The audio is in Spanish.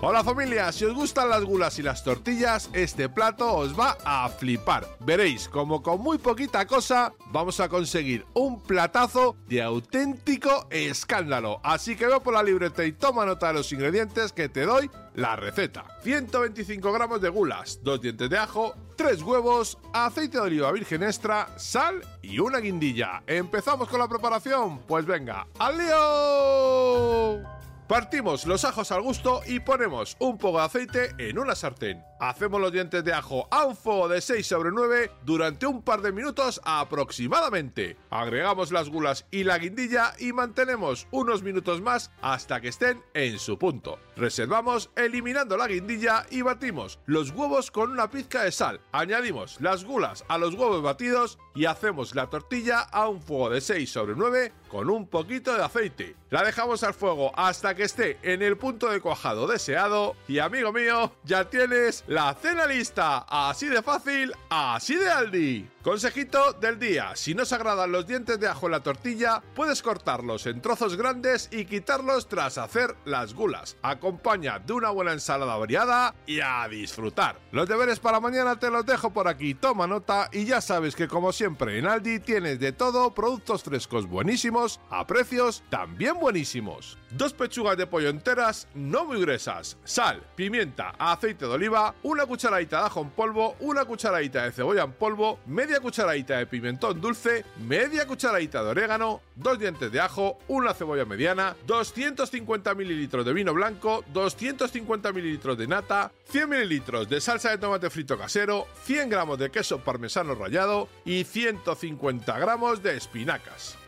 Hola familia, si os gustan las gulas y las tortillas, este plato os va a flipar. Veréis como con muy poquita cosa vamos a conseguir un platazo de auténtico escándalo. Así que veo por la libreta y toma nota de los ingredientes que te doy la receta. 125 gramos de gulas, 2 dientes de ajo, 3 huevos, aceite de oliva virgen extra, sal y una guindilla. ¿Empezamos con la preparación? Pues venga, ¡al lío! Partimos los ajos al gusto y ponemos un poco de aceite en una sartén. Hacemos los dientes de ajo a un fuego de 6 sobre 9 durante un par de minutos aproximadamente. Agregamos las gulas y la guindilla y mantenemos unos minutos más hasta que estén en su punto. Reservamos eliminando la guindilla y batimos los huevos con una pizca de sal. Añadimos las gulas a los huevos batidos y hacemos la tortilla a un fuego de 6 sobre 9 con un poquito de aceite. La dejamos al fuego hasta que esté en el punto de cuajado deseado y amigo mío, ya tienes la cena lista. Así de fácil, así de Aldi. Consejito del día, si no se agradan los dientes de ajo en la tortilla, puedes cortarlos en trozos grandes y quitarlos tras hacer las gulas. Acompaña de una buena ensalada variada y a disfrutar. Los deberes para mañana te los dejo por aquí, toma nota y ya sabes que como siempre en Aldi tienes de todo, productos frescos buenísimos a precios también buenísimos. Dos pechugas de pollo enteras no muy gruesas, sal, pimienta, aceite de oliva, una cucharadita de ajo en polvo, una cucharadita de cebolla en polvo, media cucharadita de pimentón dulce, media cucharadita de orégano, dos dientes de ajo, una cebolla mediana, 250 mililitros de vino blanco, 250 mililitros de nata, 100 mililitros de salsa de tomate frito casero, 100 gramos de queso parmesano rallado y 150 gramos de espinacas.